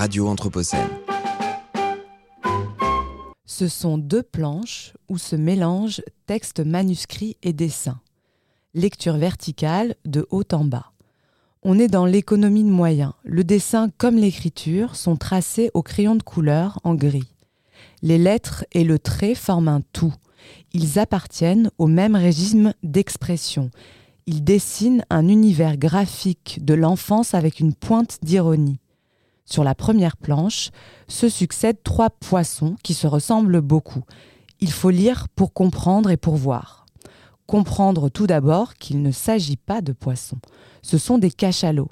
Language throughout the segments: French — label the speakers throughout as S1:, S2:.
S1: Radio Anthropocène.
S2: Ce sont deux planches où se mélangent texte manuscrit et dessin. Lecture verticale de haut en bas. On est dans l'économie de moyens. Le dessin comme l'écriture sont tracés au crayon de couleur en gris. Les lettres et le trait forment un tout. Ils appartiennent au même régime d'expression. Ils dessinent un univers graphique de l'enfance avec une pointe d'ironie. Sur la première planche se succèdent trois poissons qui se ressemblent beaucoup. Il faut lire pour comprendre et pour voir. Comprendre tout d'abord qu'il ne s'agit pas de poissons, ce sont des cachalots,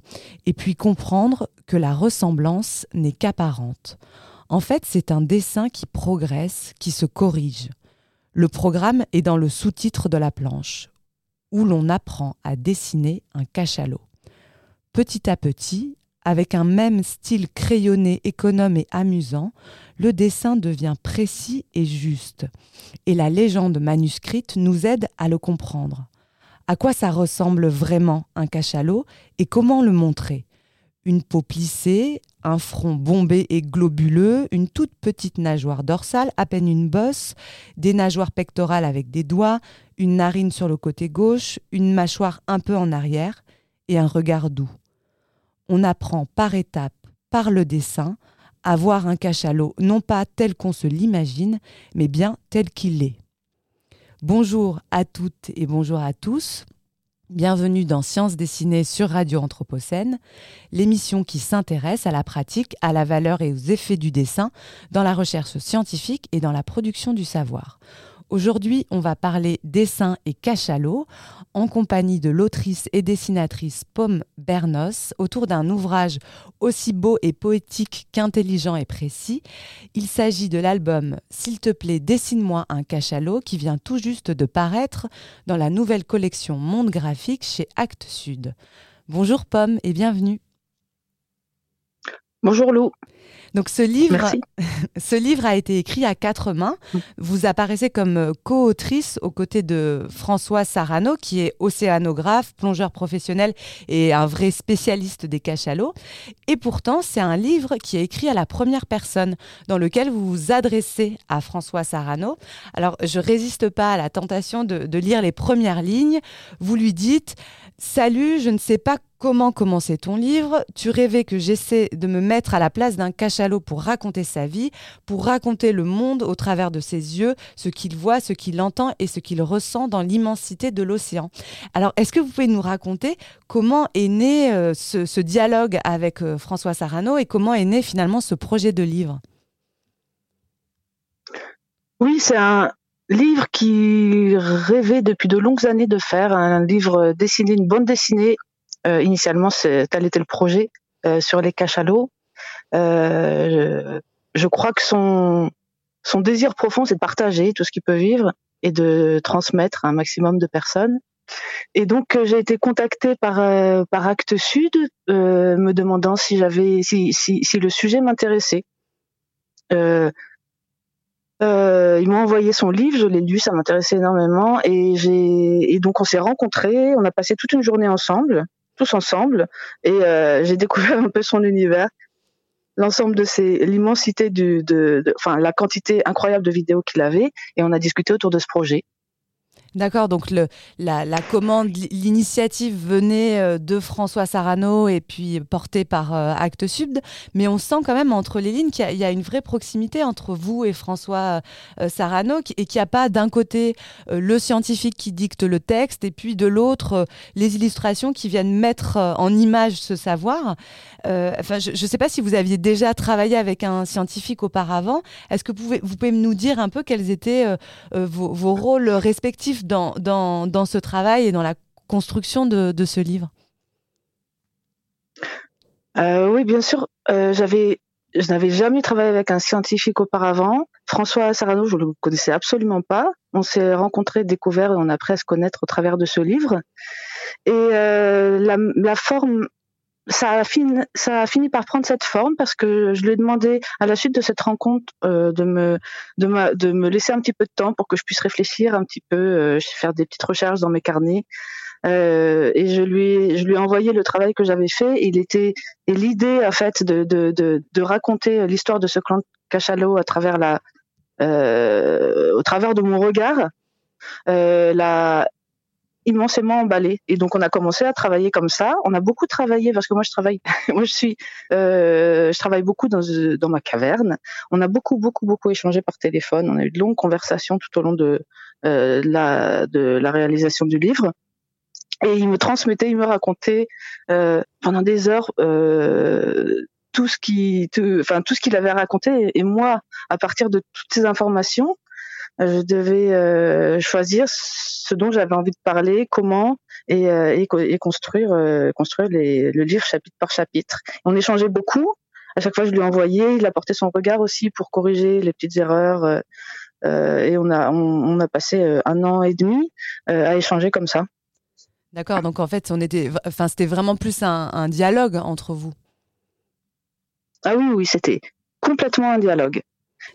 S2: et puis comprendre que la ressemblance n'est qu'apparente. En fait, c'est un dessin qui progresse, qui se corrige. Le programme est dans le sous-titre de la planche, où l'on apprend à dessiner un cachalot. Petit à petit, avec un même style crayonné, économe et amusant, le dessin devient précis et juste, et la légende manuscrite nous aide à le comprendre. À quoi ça ressemble vraiment un cachalot et comment le montrer? Une peau plissée, un front bombé et globuleux, une toute petite nageoire dorsale, à peine une bosse, des nageoires pectorales avec des doigts, une narine sur le côté gauche, une mâchoire un peu en arrière et un regard doux. On apprend par étapes, par le dessin, à voir un cachalot non pas tel qu'on se l'imagine, mais bien tel qu'il est. Bonjour à toutes et bonjour à tous. Bienvenue dans Sciences dessinées sur Radio Anthropocène, l'émission qui s'intéresse à la pratique, à la valeur et aux effets du dessin dans la recherche scientifique et dans la production du savoir. Aujourd'hui, on va parler dessin et cachalot en compagnie de l'autrice et dessinatrice Pomme Bernos autour d'un ouvrage aussi beau et poétique qu'intelligent et précis. Il s'agit de l'album S'il te plaît, dessine-moi un cachalot qui vient tout juste de paraître dans la nouvelle collection Monde Graphique chez Actes Sud. Bonjour Pomme et bienvenue.
S3: Bonjour Lou.
S2: Donc ce livre, ce livre a été écrit à quatre mains. Mm. Vous apparaissez comme euh, co-autrice aux côtés de François Sarano, qui est océanographe, plongeur professionnel et un vrai spécialiste des cachalots. Et pourtant, c'est un livre qui est écrit à la première personne, dans lequel vous vous adressez à François Sarano. Alors, je résiste pas à la tentation de, de lire les premières lignes. Vous lui dites Salut, je ne sais pas comment commencer ton livre. Tu rêvais que j'essaie de me mettre à la place d'un cachalot pour raconter sa vie, pour raconter le monde au travers de ses yeux, ce qu'il voit, ce qu'il entend et ce qu'il ressent dans l'immensité de l'océan. Alors, est-ce que vous pouvez nous raconter comment est né euh, ce, dialogue avec euh, François Sarano et comment est né finalement ce projet de livre?
S3: Oui, c'est un, livre qui rêvait depuis de longues années de faire, un livre dessiné, une bande dessinée. Euh, initialement, tel était le projet euh, sur les cachalots. Euh, je, je, crois que son, son désir profond, c'est de partager tout ce qu'il peut vivre et de transmettre un maximum de personnes. Et donc euh, j'ai été contactée par euh, par Actes Sud, me demandant si j'avais si, si, si le sujet m'intéressait. Euh, euh, il m'a envoyé son livre, je l'ai lu, ça m'intéressait énormément et et donc on s'est rencontrés, on a passé toute une journée ensemble, tous ensemble et euh, j'ai découvert un peu son univers, l'ensemble de ses l'immensité de, enfin la quantité incroyable de vidéos qu'il avait et on a discuté autour de ce projet.
S2: D'accord, donc la, commande, l'initiative venait euh, de François Sarano et puis portée par euh, Actes Sud, mais on sent quand même entre les lignes qu'il y, a une vraie proximité entre vous et François euh, Sarano et qu'il n'y a pas d'un côté le scientifique qui dicte le texte et puis de l'autre les illustrations qui viennent mettre en image ce savoir. enfin, je ne sais pas si vous aviez déjà travaillé avec un scientifique auparavant. Est-ce que vous pouvez, nous dire un peu quels étaient vos rôles respectifs dans, dans, dans, ce travail et dans la construction de, de ce livre
S3: euh, Oui, bien sûr. Euh, je n'avais jamais travaillé avec un scientifique auparavant. François Sarano, je ne le connaissais absolument pas. On s'est rencontrés, découverts et on a appris à se connaître au travers de ce livre. Et euh, la, forme ça a, fini, ça a fini par prendre cette forme parce que je lui ai demandé à la suite de cette rencontre euh, de, me, de, me, de me laisser un petit peu de temps pour que je puisse réfléchir un petit peu, euh, faire des petites recherches dans mes carnets, Euh, et je lui, je lui ai envoyé le travail que j'avais fait. Il était et l'idée en fait de, de, de, de raconter l'histoire de ce clan de cachalot à travers la, euh, au travers de mon regard, euh, l'a immensément emballé. Et donc on a commencé à travailler comme ça. On a beaucoup travaillé parce que moi je travaille, moi je suis, euh, je travaille beaucoup dans, dans ma caverne. On a beaucoup beaucoup beaucoup échangé par téléphone. On a eu de longues conversations tout au long de, euh, la réalisation du livre. Et il me transmettait, il me racontait euh, pendant des heures euh, tout ce qui, enfin tout ce qu'il avait raconté. Et moi, à partir de toutes ces informations, je devais euh, choisir ce dont j'avais envie de parler, comment et, euh, et, construire euh, construire les, le livre chapitre par chapitre. On échangeait beaucoup. À chaque fois, je lui envoyais. Il apportait son regard aussi pour corriger les petites erreurs. et on a on, a passé un an et demi à échanger comme ça.
S2: D'accord. Donc en fait, on était, enfin, c'était vraiment plus un, un dialogue entre vous.
S3: Ah oui, oui, c'était complètement un dialogue.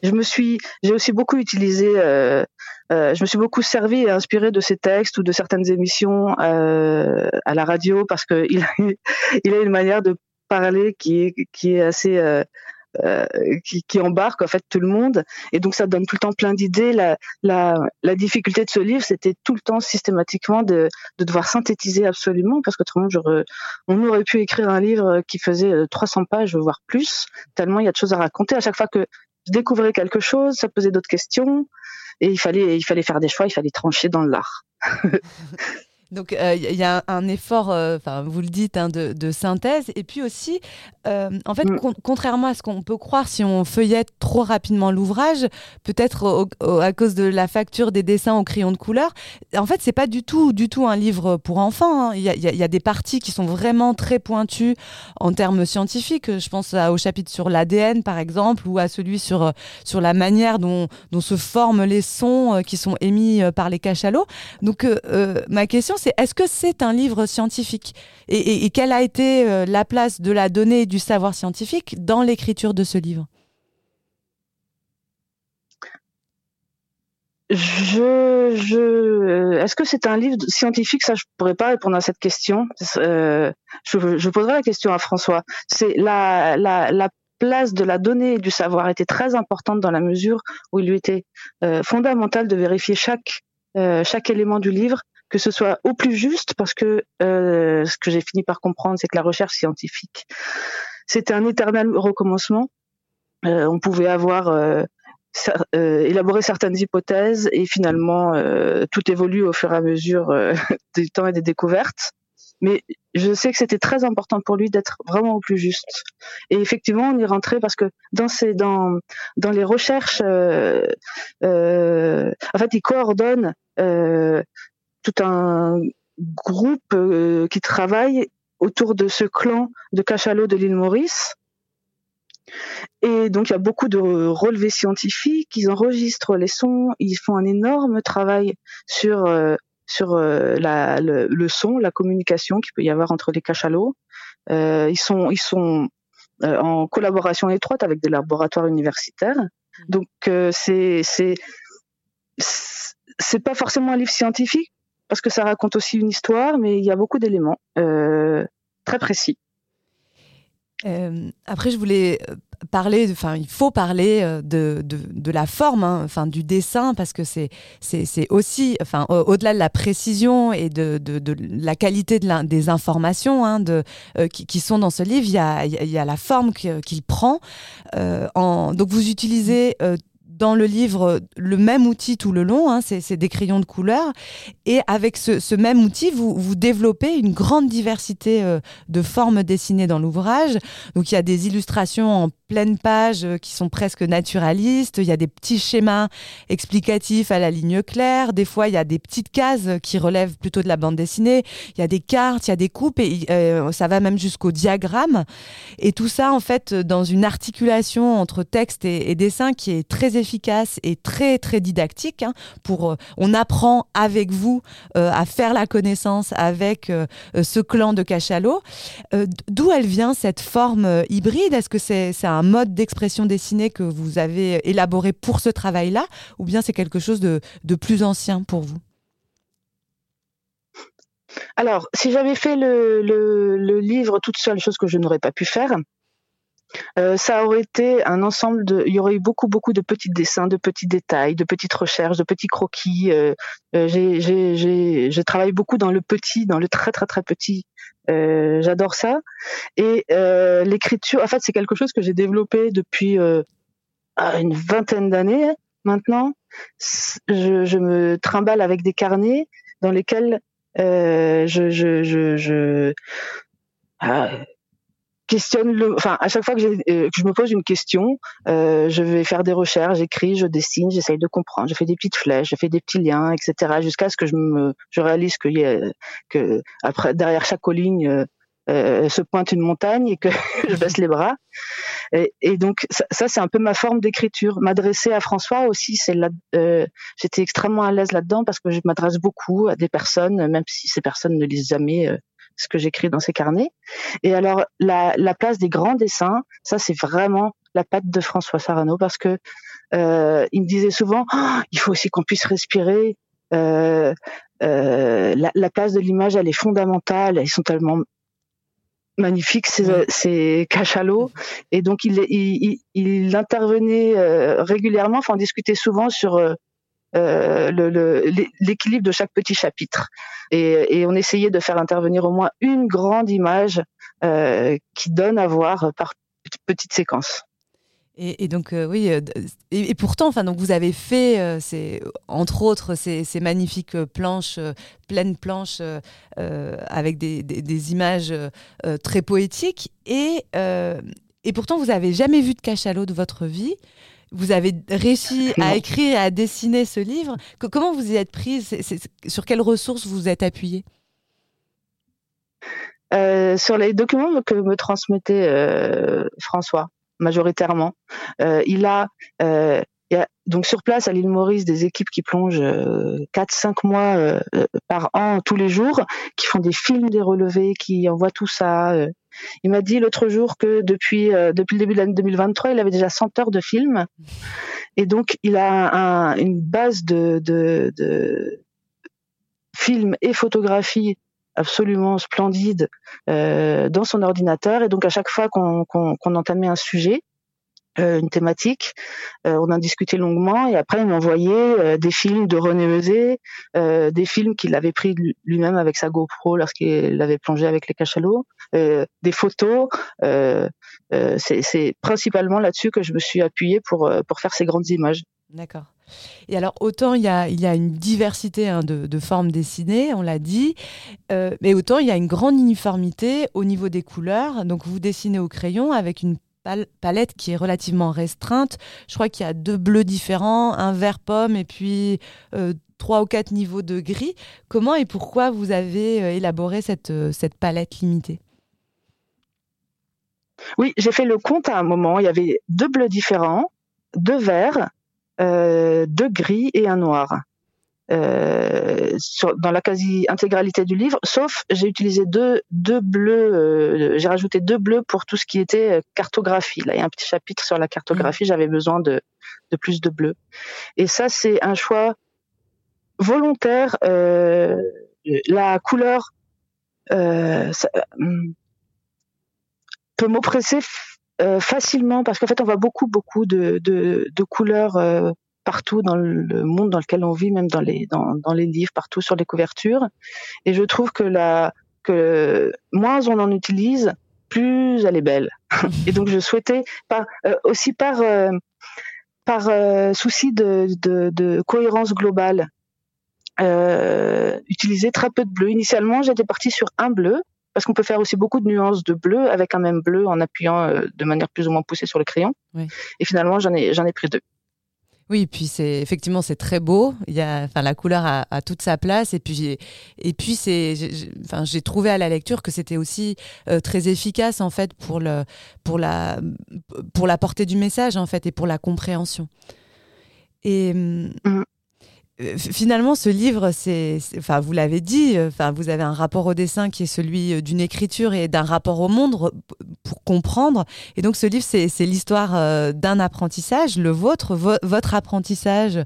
S3: Je me suis, j'ai aussi beaucoup utilisé, euh, euh, je me suis beaucoup servi et inspiré de ces textes ou de certaines émissions euh, à la radio parce que il, a une manière de parler qui est assez qui, embarque en fait tout le monde. Et donc ça donne tout le temps plein d'idées. La, difficulté de ce livre c'était tout le temps systématiquement de, de devoir synthétiser absolument parce qu'autrement on aurait pu écrire un livre qui faisait 300 pages voire plus tellement il y a de choses à raconter. À chaque fois que je découvrais quelque chose, ça posait d'autres questions, et il fallait, il fallait faire des choix, il fallait trancher dans l'art.
S2: Donc il euh, y a un effort, euh, enfin vous le dites, hein, de, synthèse. Et puis aussi, euh, en fait, mm. contrairement à ce qu'on peut croire si on feuillette trop rapidement l'ouvrage, peut-être à cause de la facture des dessins au crayon de couleur, en fait, c'est pas du tout, du tout un livre pour enfants. Hein. Il y, a, des parties qui sont vraiment très pointues en termes scientifiques. Je pense au chapitre sur l'ADN, par exemple, ou à celui sur, sur la manière dont, dont se forment les sons qui sont émis par les cachalots. Donc ma question, est-ce que c'est un livre scientifique? Et, quelle a été euh, la place de la donnée et du savoir scientifique dans l'écriture de ce livre?
S3: Je, est-ce que c'est un livre scientifique? Ça, je pourrais pas répondre à cette question. Euh, je, poserai la question à François. La, place de la donnée et du savoir était très importante dans la mesure où il lui était euh, fondamental de vérifier chaque chaque élément du livre que ce soit au plus juste, parce que euh, ce que j'ai fini par comprendre, c'est que la recherche scientifique, c'était un éternel recommencement. Euh, on pouvait avoir euh, élaboré certaines hypothèses et finalement tout évolue au fur et à mesure du temps et des découvertes. Mais je sais que c'était très important pour lui d'être vraiment au plus juste. Et effectivement, on y rentrait parce que dans les recherches, en fait, il coordonne tout un groupe euh, qui travaille autour de ce clan de cachalots de l'île Maurice. Et donc il y a beaucoup de relevés scientifiques, ils enregistrent les sons, ils font un énorme travail sur euh, sur euh, la, le, son, la communication qu'il peut y avoir entre les cachalots. ils sont ils sont en collaboration étroite avec des laboratoires universitaires. Donc c'est c'est c'est pas forcément un livre scientifique, parce que ça raconte aussi une histoire, mais il y a beaucoup d'éléments euh, très précis.
S2: Euh, après, je voulais euh, parler, enfin, il faut parler de, de, la forme, hein, enfin, du dessin, parce que c'est aussi, enfin, au-delà de la précision et de, de la qualité des informations hein, de, qui, qui, sont dans ce livre, il y a, y a la forme qu'il prend. en, donc, vous utilisez dans le livre le même outil tout le long, hein, c'est des crayons de couleur. Et avec ce, même outil, vous, développez une grande diversité euh, de formes dessinées dans l'ouvrage. Donc il y a des illustrations en pleine page euh, qui sont presque naturalistes. Il y a des petits schémas explicatifs à la ligne claire. Des fois, il y a des petites cases qui relèvent plutôt de la bande dessinée. Il y a des cartes, il y a des coupes et euh, ça va même jusqu'au diagramme. Et tout ça, en fait, dans une articulation entre texte et, dessin qui est très efficace et très, très didactique. Hein, pour, euh, on apprend avec vous à faire la connaissance avec ce clan de cachalot. D'où elle vient cette forme hybride? Est-ce que c'est un mode d'expression dessinée que vous avez élaboré pour ce travail-là, ou bien c'est quelque chose de, plus ancien pour vous?
S3: Alors, si j'avais fait le, le, livre toute seule, chose que je n'aurais pas pu faire, euh, ça aurait été un ensemble de. Il y aurait eu beaucoup, beaucoup de petits dessins, de petits détails, de petites recherches, de petits croquis. Euh, euh j'ai travaillé beaucoup dans le petit, dans le très, très, très petit. Euh, J'adore ça. Et euh, l'écriture, en fait, c'est quelque chose que j'ai développé depuis une vingtaine d'années maintenant. Je, je, me trimballe avec des carnets dans lesquels je, je, je, je ah, questionne le, enfin à chaque fois que, euh, que, je me pose une question, euh, je vais faire des recherches, j'écris, je dessine, j'essaye de comprendre, je fais des petites flèches, je fais des petits liens, etc. Jusqu'à ce que je me, je réalise que, y a, que après derrière chaque colline euh, euh se pointe une montagne et que je baisse les bras. Et, et donc ça, ça c'est un peu ma forme d'écriture. M'adresser à François aussi, c'est là. Euh, J'étais extrêmement à l'aise là-dedans parce que je m'adresse beaucoup à des personnes, même si ces personnes ne lisent jamais ce que j'écris dans ces carnets. Et alors la, la place des grands dessins, ça c'est vraiment la patte de François Sarano parce que euh, il me disait souvent oh, il faut aussi qu'on puisse respirer. Euh, euh, la, la, place de l'image elle est fondamentale. Ils sont tellement magnifiques ces, ces cachalots et donc il, il, il, intervenait euh, régulièrement. Enfin on discutait souvent sur euh, euh, l'équilibre de chaque petit chapitre. Et, on essayait de faire intervenir au moins une grande image euh, qui donne à voir par petites séquences.
S2: Et, donc euh, oui, et, pourtant, enfin donc vous avez fait, c'est entre autres ces, magnifiques planches, pleines planches avec des, des, images très poétiques, et et pourtant vous avez jamais vu de cachalot de votre vie vous avez réussi à écrire et à dessiner ce livre. comment vous y êtes prise? Sur quelles ressources vous êtes appuyée?
S3: Euh, Sur les documents que me transmettait euh, François, majoritairement. Euh, il a, donc sur place à l'île Maurice des équipes qui plongent 4-5 mois par an tous les jours, qui font des films des relevés, qui envoient tout ça. Il m'a dit l'autre jour que depuis, euh, le début de l'année 2023, il avait déjà 100 heures de films. Et donc, il a une base de, films et photographies absolument splendide euh, dans son ordinateur. Et donc, à chaque fois qu'on entamait un sujet, une thématique. Euh, on en discutait longuement et après il m'envoyait euh, des films de René Eusé, des films qu'il avait pris lui-même avec sa GoPro lorsqu'il avait plongé avec les cachalots, des photos. C'est principalement là-dessus que je me suis appuyée pour pour faire ces grandes images.
S2: D'accord. Et alors, autant il y a, il y a une diversité hein, de, formes dessinées, on l'a dit, mais autant il y a une grande uniformité au niveau des couleurs. Donc, vous dessinez au crayon avec une palette qui est relativement restreinte. Je crois qu'il y a deux bleus différents, un vert pomme et puis euh, trois ou quatre niveaux de gris. Comment et pourquoi vous avez euh, élaboré cette, euh, cette palette limitée?
S3: Oui, j'ai fait le compte à un moment. Il y avait deux bleus différents, deux verts, deux gris et un noir. Euh, dans la quasi-intégralité du livre, sauf j'ai utilisé deux, deux bleus, euh, j'ai rajouté deux bleus pour tout ce qui était euh, cartographie. Là, il y a un petit chapitre sur la cartographie, mmh. j'avais besoin de, de plus de bleus. Et ça, c'est un choix volontaire. la couleur ça, peut m'oppresser facilement parce qu'en fait, on voit beaucoup, beaucoup de, de, de couleurs partout dans le monde dans lequel on vit, même dans les dans, dans les livres, partout sur les couvertures. Et je trouve que la que moins on en utilise, plus elle est belle. Et donc je souhaitais par, euh, aussi par euh, par euh, souci de, de, de, cohérence globale utiliser très peu de bleu. Initialement, j'étais partie sur un bleu parce qu'on peut faire aussi beaucoup de nuances de bleu avec un même bleu en appuyant de manière plus ou moins poussée sur le crayon. Et finalement, j'en ai j'en ai pris deux.
S2: Oui, puis c'est effectivement c'est très beau. Il y a, enfin, la couleur a, toute sa place et puis et puis c'est, enfin, j'ai trouvé à la lecture que c'était aussi euh, très efficace en fait pour le pour la pour la portée du message en fait et pour la compréhension. Et mmh. Euh, finalement, ce livre, c'est, enfin, vous l'avez dit, euh, enfin, vous avez un rapport au dessin qui est celui euh, d'une écriture et d'un rapport au monde pour comprendre. Et donc, ce livre, c'est, l'histoire d'un apprentissage, le vôtre, votre apprentissage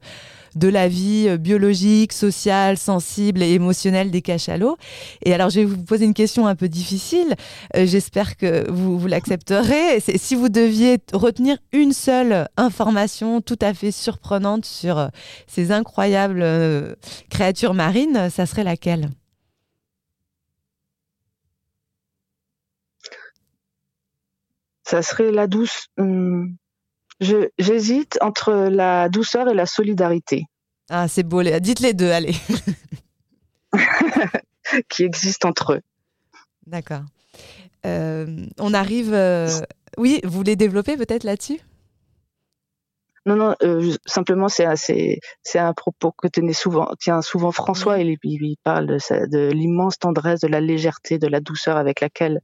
S2: de la vie biologique, sociale, sensible et émotionnelle des cachalots. Et alors, je vais vous poser une question un peu difficile. J'espère que vous, l'accepterez. Si vous deviez retenir une seule information tout à fait surprenante sur ces incroyables créatures marines, ça serait laquelle?
S3: Ça serait la douce. Hum, j'hésite entre la douceur et la solidarité.
S2: Ah, c'est beau. Dites les deux, allez.
S3: qui existent entre eux.
S2: D'accord. Euh, on arrive. Euh, oui, vous voulez développer peut-être là-dessus?
S3: Non, non, euh, simplement c'est c'est un propos que tenait souvent, tient souvent François. Il, il parle de, de l'immense tendresse, de la légèreté, de la douceur avec laquelle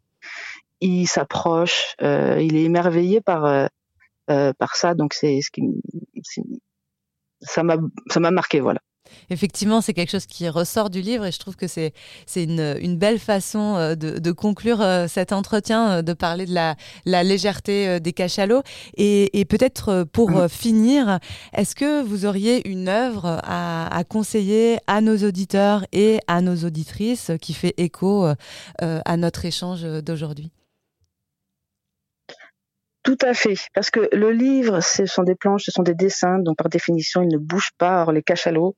S3: il s'approche, euh, il est émerveillé par euh, par ça. Donc c'est ce qui ça m'a ça m'a marqué, voilà.
S2: Effectivement, c'est quelque chose qui ressort du livre et je trouve que c'est une, une, belle façon de, de conclure cet entretien, de parler de la, la légèreté des cachalots. Et, et peut-être pour mmh. finir, est-ce que vous auriez une œuvre à, à, conseiller à nos auditeurs et à nos auditrices qui fait écho à notre échange d'aujourd'hui?
S3: Tout à fait, parce que le livre, ce sont des planches, ce sont des dessins, donc par définition, ils ne bougent pas. Alors les cachalots,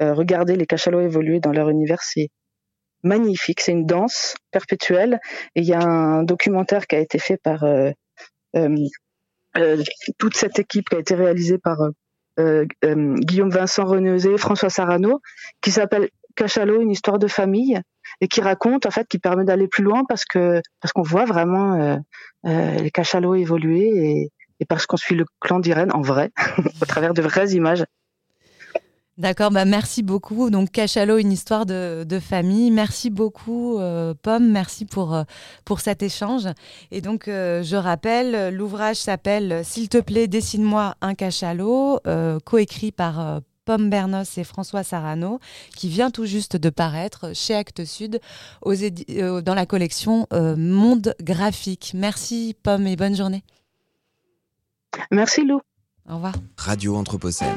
S3: euh, regardez les cachalots évoluer dans leur univers, c'est magnifique, c'est une danse perpétuelle. Et il y a un documentaire qui a été fait par euh, euh, euh toute cette équipe, qui a été réalisée par Guillaume Vincent Reneusé, François Sarano, qui s'appelle Cachalot, une histoire de famille et qui raconte en fait qui permet d'aller plus loin parce que parce qu'on voit vraiment euh, euh, les cachalots évoluer et, et parce qu'on suit le clan d'Irène en vrai au travers de vraies images.
S2: D'accord, bah merci beaucoup. Donc Cachalot, une histoire de, famille. Merci beaucoup euh, Pomme, merci pour, pour cet échange. Et donc je rappelle, l'ouvrage s'appelle S'il te plaît, dessine-moi un cachalot, coécrit par Pomme Bernos et François Sarano, qui vient tout juste de paraître chez Actes Sud euh, dans la collection euh, Monde Graphique. Merci Pomme et bonne journée.
S3: Merci Lou.
S2: Au revoir.
S1: Radio Anthropocène.